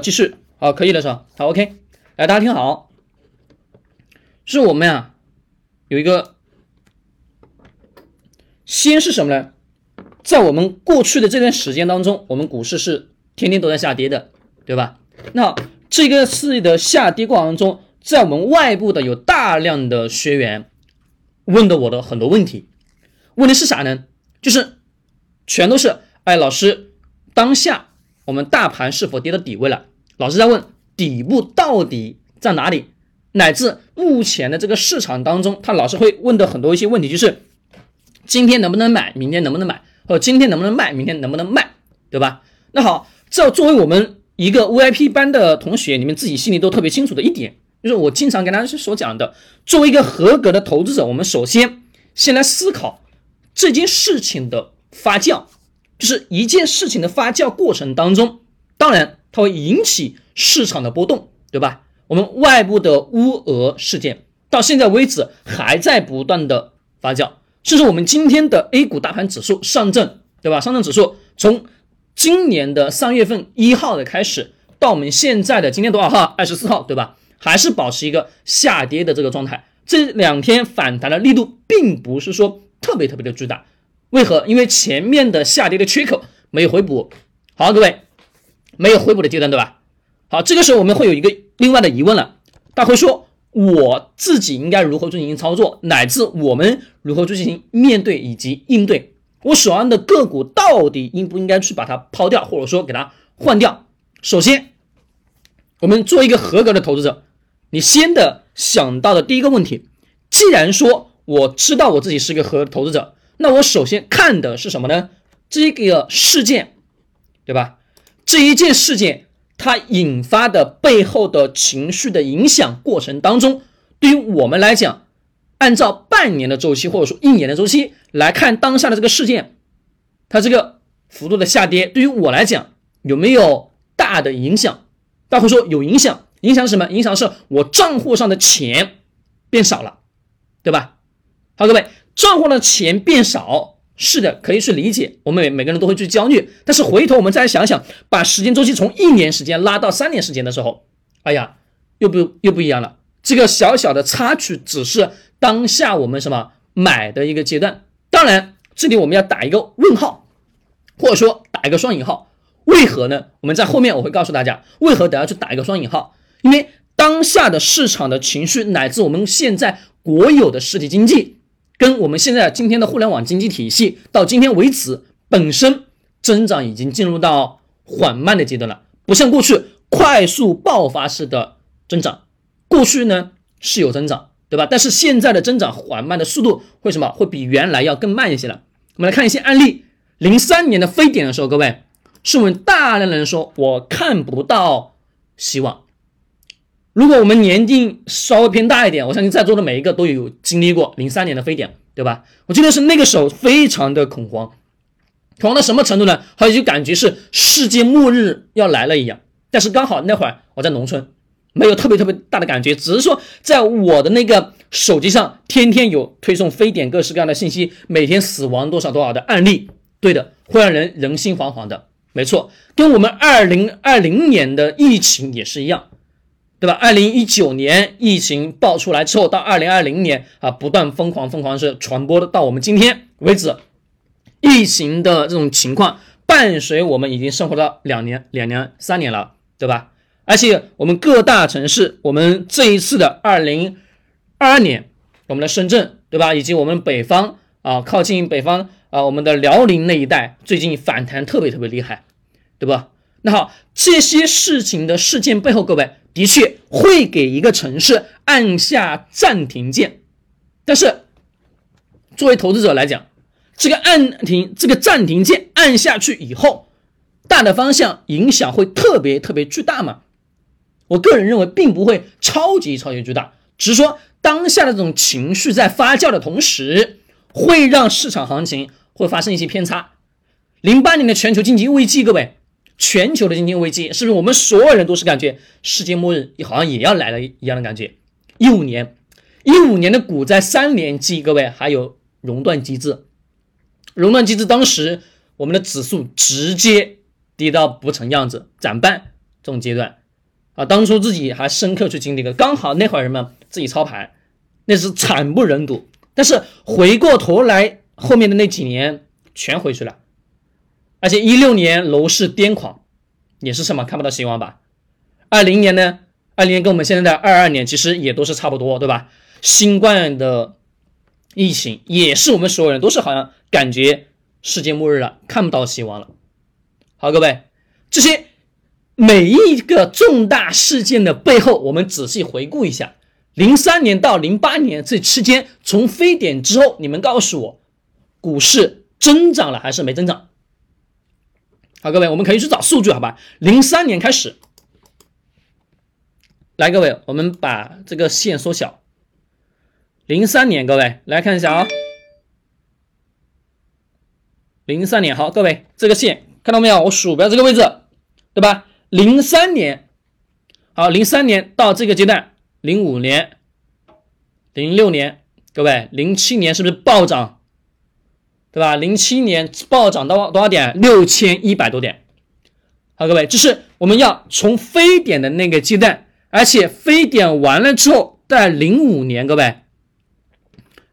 继续，好，可以了是吧？好，OK，来，大家听好，是我们呀，有一个，先是什么呢？在我们过去的这段时间当中，我们股市是天天都在下跌的，对吧？那这个次的下跌过程当中，在我们外部的有大量的学员问的我的很多问题，问的是啥呢？就是全都是，哎，老师，当下我们大盘是否跌到底位了？老师在问底部到底在哪里？乃至目前的这个市场当中，他老师会问的很多一些问题，就是今天能不能买，明天能不能买？或今天能不能卖，明天能不能卖，对吧？那好，这作为我们一个 VIP 班的同学，你们自己心里都特别清楚的一点，就是我经常跟大家所讲的，作为一个合格的投资者，我们首先先来思考这件事情的发酵，就是一件事情的发酵过程当中，当然它会引起市场的波动，对吧？我们外部的乌俄事件到现在为止还在不断的发酵。甚至我们今天的 A 股大盘指数上证，对吧？上证指数从今年的三月份一号的开始，到我们现在的今天多少号？二十四号，对吧？还是保持一个下跌的这个状态。这两天反弹的力度并不是说特别特别的巨大，为何？因为前面的下跌的缺口没有回补。好，各位，没有回补的阶段，对吧？好，这个时候我们会有一个另外的疑问了，大家会说。我自己应该如何进行操作，乃至我们如何去进行面对以及应对？我手上的个股到底应不应该去把它抛掉，或者说给它换掉？首先，我们做一个合格的投资者，你先的想到的第一个问题，既然说我知道我自己是一个合格投资者，那我首先看的是什么呢？这个事件，对吧？这一件事件。它引发的背后的情绪的影响过程当中，对于我们来讲，按照半年的周期或者说一年的周期来看当下的这个事件，它这个幅度的下跌，对于我来讲有没有大的影响？大家会说有影响，影响是什么？影响是我账户上的钱变少了，对吧？好，各位，账户上的钱变少。是的，可以去理解，我们每每个人都会去焦虑。但是回头我们再想想，把时间周期从一年时间拉到三年时间的时候，哎呀，又不又不一样了。这个小小的插曲只是当下我们什么买的一个阶段。当然，这里我们要打一个问号，或者说打一个双引号。为何呢？我们在后面我会告诉大家为何得要去打一个双引号。因为当下的市场的情绪，乃至我们现在国有的实体经济。跟我们现在今天的互联网经济体系到今天为止，本身增长已经进入到缓慢的阶段了，不像过去快速爆发式的增长。过去呢是有增长，对吧？但是现在的增长缓慢的速度会什么？会比原来要更慢一些了。我们来看一些案例。零三年的非典的时候，各位是我们大量的人说我看不到希望。如果我们年纪稍微偏大一点，我相信在座的每一个都有经历过零三年的非典，对吧？我记得是那个时候非常的恐慌，恐慌到什么程度呢？好像就感觉是世界末日要来了一样。但是刚好那会儿我在农村，没有特别特别大的感觉，只是说在我的那个手机上天天有推送非典各式各样的信息，每天死亡多少多少的案例，对的，会让人人心惶惶的。没错，跟我们二零二零年的疫情也是一样。对吧？二零一九年疫情爆出来之后，到二零二零年啊，不断疯狂疯狂是传播的，到我们今天为止，疫情的这种情况伴随我们已经生活了两年、两年、三年了，对吧？而且我们各大城市，我们这一次的二零二二年，我们的深圳，对吧？以及我们北方啊，靠近北方啊，我们的辽宁那一带，最近反弹特别特别厉害，对吧？那好，这些事情的事件背后，各位。的确会给一个城市按下暂停键，但是作为投资者来讲，这个按停这个暂停键按下去以后，大的方向影响会特别特别巨大吗？我个人认为并不会超级超级巨大，只是说当下的这种情绪在发酵的同时，会让市场行情会发生一些偏差。零八年的全球经济危机，各位。全球的经济危机，是不是我们所有人都是感觉世界末日好像也要来了一样的感觉？一五年，一五年的股灾三连击，各位还有熔断机制，熔断机制当时我们的指数直接跌到不成样子，涨半，这种阶段啊，当初自己还深刻去经历过，刚好那会儿人们自己操盘，那是惨不忍睹。但是回过头来，后面的那几年全回去了，而且一六年楼市癫狂，也是什么看不到希望吧？二零年呢？二零年跟我们现在的二二年其实也都是差不多，对吧？新冠的疫情也是我们所有人都是好像感觉世界末日了，看不到希望了。好，各位，这些每一个重大事件的背后，我们仔细回顾一下，零三年到零八年这期间，从非典之后，你们告诉我，股市增长了还是没增长？好，各位，我们可以去找数据，好吧？零三年开始。来，各位，我们把这个线缩小。零三年，各位来看一下啊。零三年，好，各位，这个线看到没有？我鼠标这个位置，对吧？零三年，好，零三年到这个阶段，零五年、零六年，各位，零七年是不是暴涨？对吧？零七年暴涨到多少点？六千一百多点。好，各位，这是我们要从非典的那个阶段。而且非典完了之后，在零五年，各位，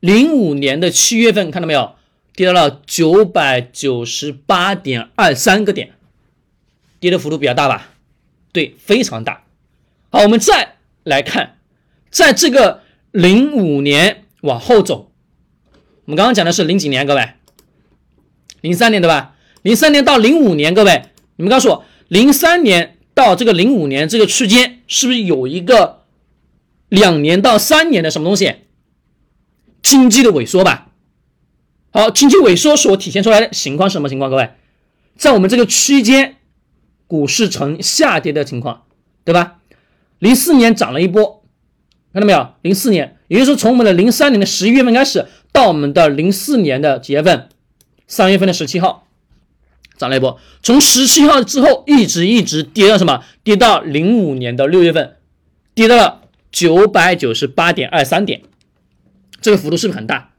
零五年的七月份看到没有，跌到了九百九十八点二三个点，跌的幅度比较大吧？对，非常大。好，我们再来看，在这个零五年往后走，我们刚刚讲的是零几年，各位，零三年对吧？零三年到零五年，各位，你们告诉我，零三年。到这个零五年这个区间，是不是有一个两年到三年的什么东西经济的萎缩吧？好，经济萎缩所体现出来的情况是什么情况？各位，在我们这个区间，股市呈下跌的情况，对吧？零四年涨了一波，看到没有？零四年，也就是说从我们的零三年的十一月份开始，到我们的零四年的几月份？三月份的十七号。涨了一波，从十七号之后一直一直跌到什么？跌到零五年的六月份，跌到了九百九十八点二三点，这个幅度是不是很大？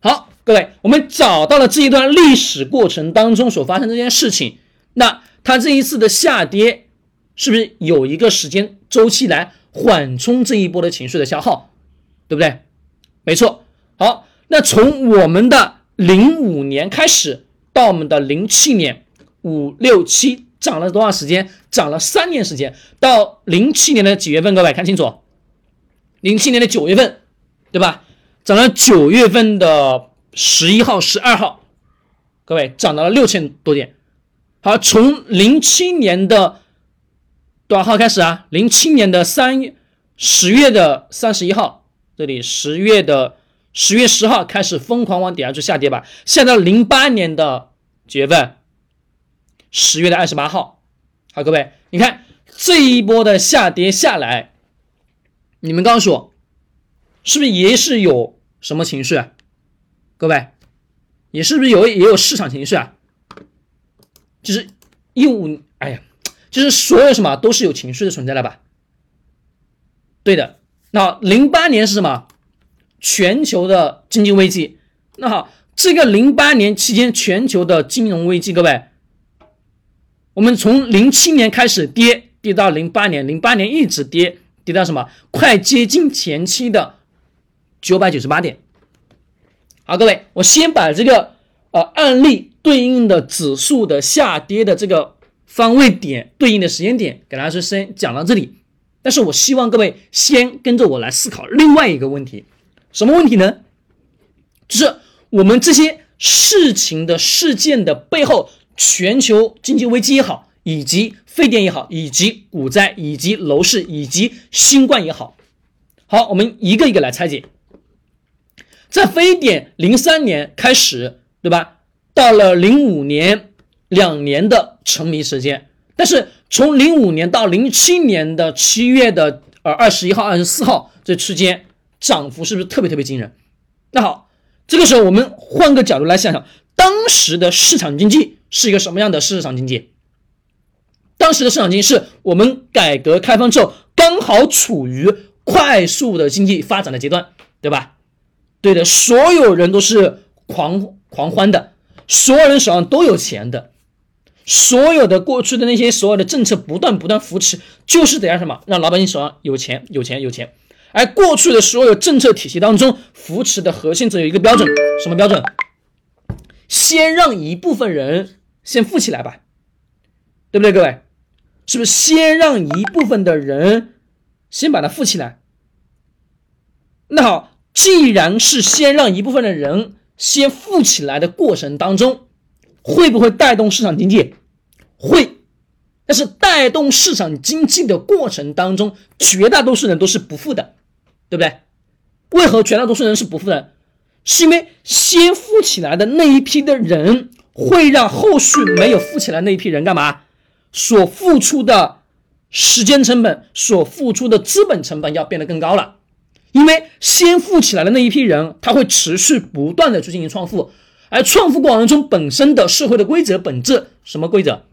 好，各位，我们找到了这一段历史过程当中所发生这件事情，那它这一次的下跌是不是有一个时间周期来缓冲这一波的情绪的消耗？对不对？没错。好，那从我们的零五年开始。到我们的零七年五六七涨了多少时间？涨了三年时间。到零七年的几月份？各位看清楚，零七年的九月份，对吧？涨了九月份的十一号、十二号，各位涨到了六千多点。好，从零七年的多少号开始啊？零七年的三月十月的三十一号，这里十月的十月十号开始疯狂往底下去下跌吧，下到零八年的。几月份？十月的二十八号。好，各位，你看这一波的下跌下来，你们告诉我，是不是也是有什么情绪啊？各位，也是不是有也有市场情绪啊？就是一五，哎呀，就是所有什么都是有情绪的存在了吧？对的。那零八年是什么？全球的经济危机。那好。这个零八年期间，全球的金融危机，各位，我们从零七年开始跌，跌到零八年，零八年一直跌，跌到什么？快接近前期的九百九十八点。好，各位，我先把这个呃案例对应的指数的下跌的这个方位点对应的时间点给大家先讲到这里。但是我希望各位先跟着我来思考另外一个问题，什么问题呢？就是。我们这些事情的事件的背后，全球经济危机也好，以及非典也好，以及股灾，以及楼市，以及新冠也好，好，我们一个一个来拆解。在非典零三年开始，对吧？到了零五年，两年的沉迷时间，但是从零五年到零七年的七月的呃二十一号、二十四号这期间，涨幅是不是特别特别惊人？那好。这个时候，我们换个角度来想想，当时的市场经济是一个什么样的市场经济？当时的市场经济是我们改革开放之后刚好处于快速的经济发展的阶段，对吧？对的，所有人都是狂狂欢的，所有人手上都有钱的，所有的过去的那些所有的政策不断不断扶持，就是得让什么让老百姓手上有钱有钱有钱。而过去的所有政策体系当中，扶持的核心只有一个标准，什么标准？先让一部分人先富起来吧，对不对，各位？是不是先让一部分的人先把它富起来？那好，既然是先让一部分的人先富起来的过程当中，会不会带动市场经济？会。但是带动市场经济的过程当中，绝大多数人都是不富的，对不对？为何绝大多数人是不富的？是因为先富起来的那一批的人，会让后续没有富起来那一批人干嘛？所付出的时间成本，所付出的资本成本要变得更高了。因为先富起来的那一批人，他会持续不断的去进行创富，而创富过程中本身的社会的规则本质什么规则？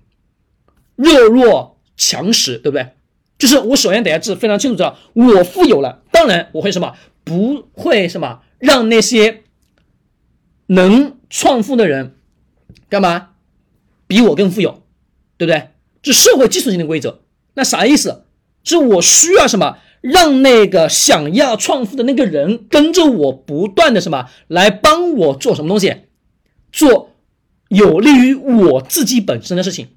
弱肉强食，对不对？就是我首先得要知非常清楚知道，我富有了，当然我会什么？不会什么让那些能创富的人干嘛比我更富有，对不对？这社会基础性的规则。那啥意思？是我需要什么？让那个想要创富的那个人跟着我不断的什么来帮我做什么东西？做有利于我自己本身的事情。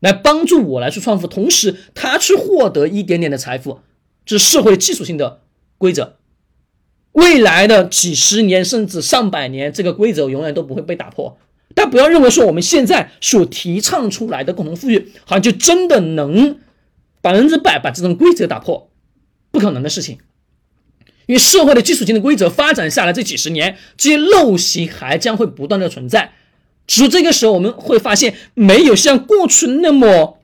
来帮助我来去创富，同时他去获得一点点的财富，这是社会基础性的规则。未来的几十年甚至上百年，这个规则永远都不会被打破。但不要认为说我们现在所提倡出来的共同富裕，好像就真的能百分之百把这种规则打破，不可能的事情。因为社会的基础性的规则发展下来这几十年，这些陋习还将会不断的存在。只是这个时候，我们会发现没有像过去那么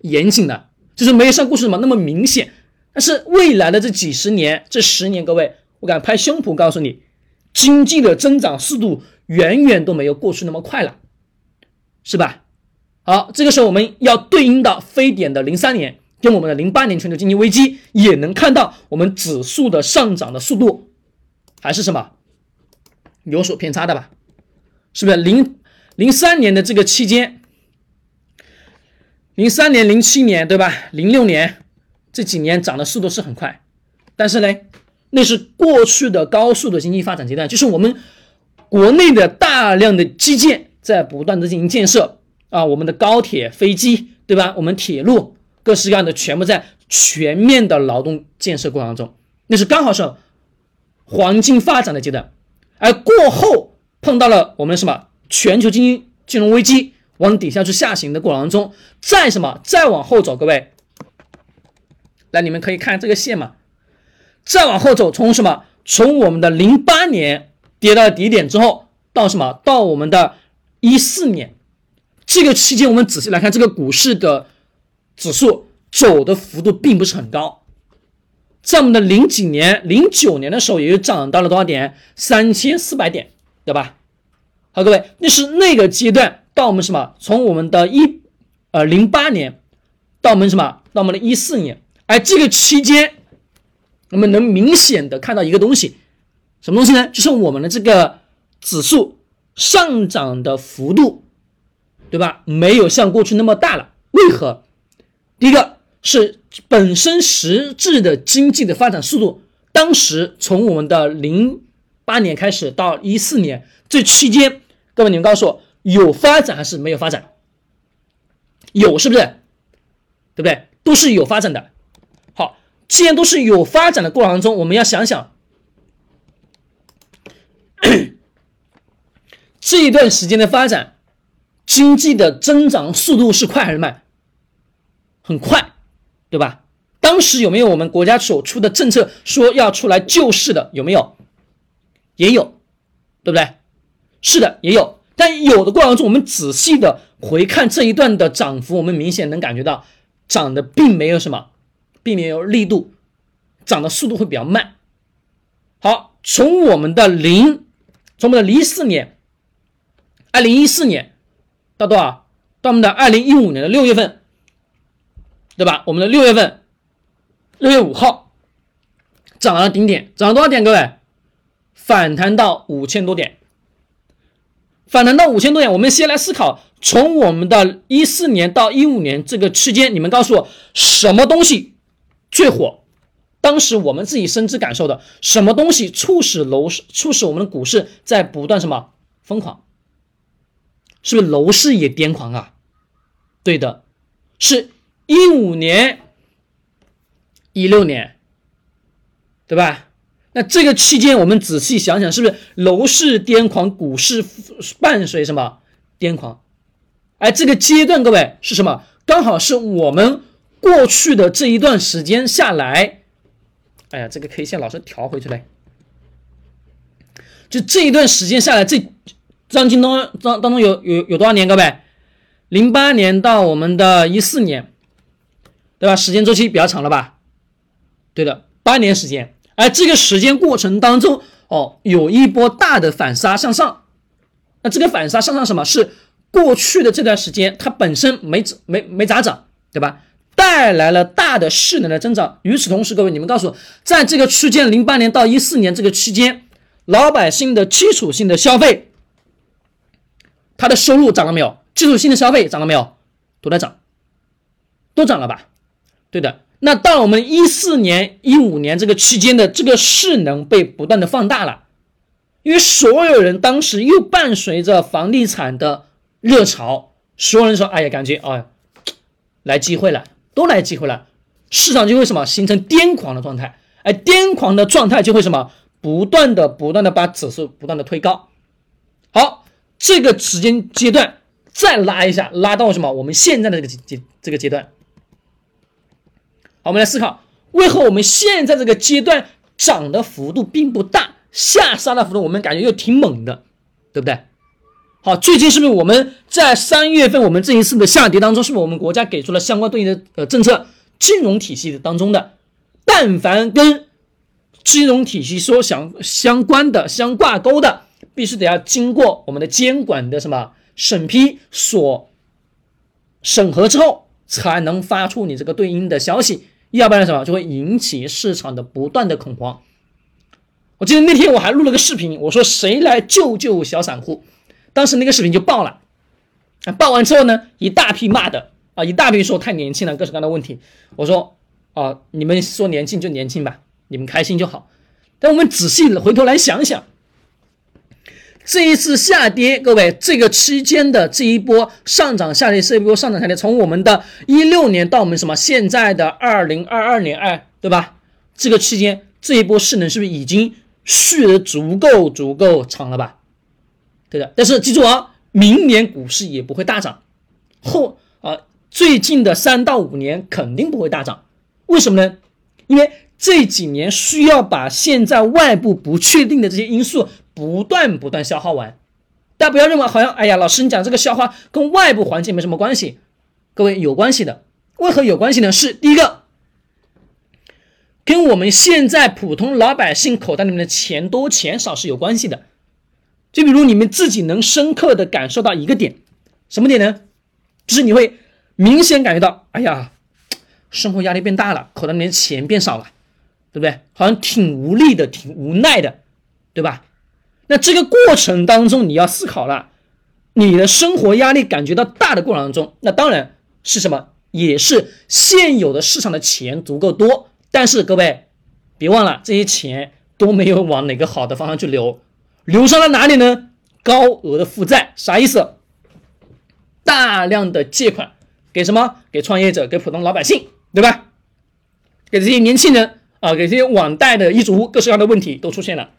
严谨的，就是没有像过去什么那么明显。但是未来的这几十年、这十年，各位，我敢拍胸脯告诉你，经济的增长速度远远都没有过去那么快了，是吧？好，这个时候我们要对应到非典的零三年，跟我们的零八年全球经济危机，也能看到我们指数的上涨的速度还是什么有所偏差的吧？是不是零零三年的这个期间，零三年、零七年，对吧？零六年这几年涨的速度是很快，但是呢，那是过去的高速的经济发展阶段，就是我们国内的大量的基建在不断的进行建设。啊，我们的高铁、飞机，对吧？我们铁路各式各样的全部在全面的劳动建设过程当中，那是刚好是黄金发展的阶段，而过后。碰到了我们什么？全球经济金融危机往底下去下行的过程当中，再什么？再往后走，各位，来你们可以看这个线嘛，再往后走，从什么从我们的零八年跌到底点之后，到什么到我们的一四年这个期间，我们仔细来看这个股市的指数走的幅度并不是很高，在我们的零几年零九年的时候，也就涨到了多少点？三千四百点。对吧？好，各位，那是那个阶段到我们什么？从我们的一呃零八年到我们什么？到我们的一四年，而这个期间，我们能明显的看到一个东西，什么东西呢？就是我们的这个指数上涨的幅度，对吧？没有像过去那么大了。为何？第一个是本身实质的经济的发展速度，当时从我们的零。八年开始到一四年这期间，各位你们告诉我有发展还是没有发展？有是不是？对不对？都是有发展的。既然都是有发展的过程中，我们要想想 这一段时间的发展，经济的增长速度是快还是慢？很快，对吧？当时有没有我们国家所出的政策说要出来救市的？有没有？也有，对不对？是的，也有。但有的过程中，我们仔细的回看这一段的涨幅，我们明显能感觉到涨的并没有什么，避免有力度，涨的速度会比较慢。好，从我们的零，从我们的零四年，二零一四年到多少？到我们的二零一五年的六月份，对吧？我们的六月份，六月五号涨了顶点，涨了多少点？各位？反弹到五千多点，反弹到五千多点，我们先来思考，从我们的一四年到一五年这个区间，你们告诉我什么东西最火？当时我们自己深知感受的，什么东西促使楼市、促使我们的股市在不断什么疯狂？是不是楼市也癫狂啊？对的，是一五年、一六年，对吧？那这个期间，我们仔细想想，是不是楼市癫狂，股市伴随什么癫狂？哎，这个阶段，各位是什么？刚好是我们过去的这一段时间下来，哎呀，这个 K 线老是调回去嘞。就这一段时间下来，这张京东当当中有有有多少年，各位？零八年到我们的一四年，对吧？时间周期比较长了吧？对的，八年时间。而这个时间过程当中，哦，有一波大的反杀向上，那这个反杀向上什么是过去的这段时间它本身没没没咋涨，对吧？带来了大的势能的增长。与此同时，各位你们告诉我，在这个区间零八年到一四年这个区间，老百姓的基础性的消费，他的收入涨了没有？基础性的消费涨了没有？都在涨，都涨了吧？对的。那到我们一四年、一五年这个期间的这个势能被不断的放大了，因为所有人当时又伴随着房地产的热潮，所有人说：“哎呀，感觉哎，来机会了，都来机会了。”市场就会什么形成癫狂的状态，哎，癫狂的状态就会什么不断的、不断的把指数不断的推高。好，这个时间阶段再拉一下，拉到什么？我们现在的这个阶这个阶段。好，我们来思考，为何我们现在这个阶段涨的幅度并不大，下杀的幅度我们感觉又挺猛的，对不对？好，最近是不是我们在三月份我们这一次的下跌当中，是不是我们国家给出了相关对应的呃政策？金融体系当中的，但凡跟金融体系说相相关的、相挂钩的，必须得要经过我们的监管的什么审批所审核之后，才能发出你这个对应的消息。要不然什么就会引起市场的不断的恐慌。我记得那天我还录了个视频，我说谁来救救小散户？当时那个视频就爆了，啊，爆完之后呢，一大批骂的啊，一大批说太年轻了，各式各样的问题。我说啊，你们说年轻就年轻吧，你们开心就好。但我们仔细回头来想想。这一次下跌，各位，这个期间的这一波上涨下跌，这一波上涨下跌，从我们的一六年到我们什么现在的二零二二年，哎，对吧？这个期间这一波势能是不是已经蓄的足够足够长了吧？对的。但是记住啊，明年股市也不会大涨，后啊最近的三到五年肯定不会大涨。为什么呢？因为这几年需要把现在外部不确定的这些因素。不断不断消耗完，大家不要认为好像哎呀，老师你讲这个消化跟外部环境没什么关系，各位有关系的。为何有关系呢？是第一个，跟我们现在普通老百姓口袋里面的钱多钱少是有关系的。就比如你们自己能深刻的感受到一个点，什么点呢？就是你会明显感觉到，哎呀，生活压力变大了，口袋里面钱变少了，对不对？好像挺无力的，挺无奈的，对吧？那这个过程当中，你要思考了，你的生活压力感觉到大的过程当中，那当然是什么，也是现有的市场的钱足够多，但是各位别忘了，这些钱都没有往哪个好的方向去流，流上了哪里呢？高额的负债，啥意思？大量的借款给什么？给创业者，给普通老百姓，对吧？给这些年轻人啊，给这些网贷的一族，各式各样的问题都出现了。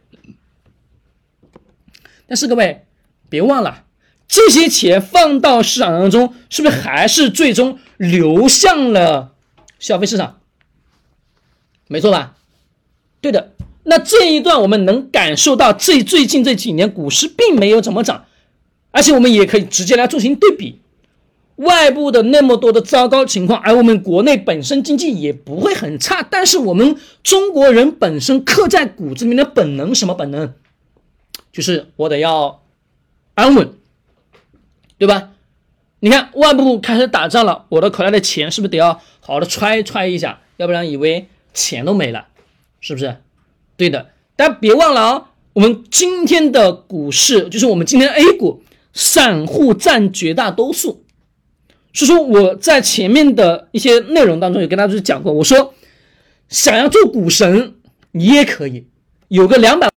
但是各位，别忘了，这些钱放到市场当中，是不是还是最终流向了消费市场？没错吧？对的。那这一段我们能感受到，这最近这几年股市并没有怎么涨，而且我们也可以直接来进行对比，外部的那么多的糟糕情况，而我们国内本身经济也不会很差，但是我们中国人本身刻在骨子里面的本能，什么本能？就是我得要安稳，对吧？你看外部开始打仗了，我的口袋的钱是不是得要好好的揣揣一下？要不然以为钱都没了，是不是？对的。但别忘了啊，我们今天的股市，就是我们今天 A 股，散户占绝大多数。所以说我在前面的一些内容当中有跟大家讲过，我说想要做股神，你也可以有个两百。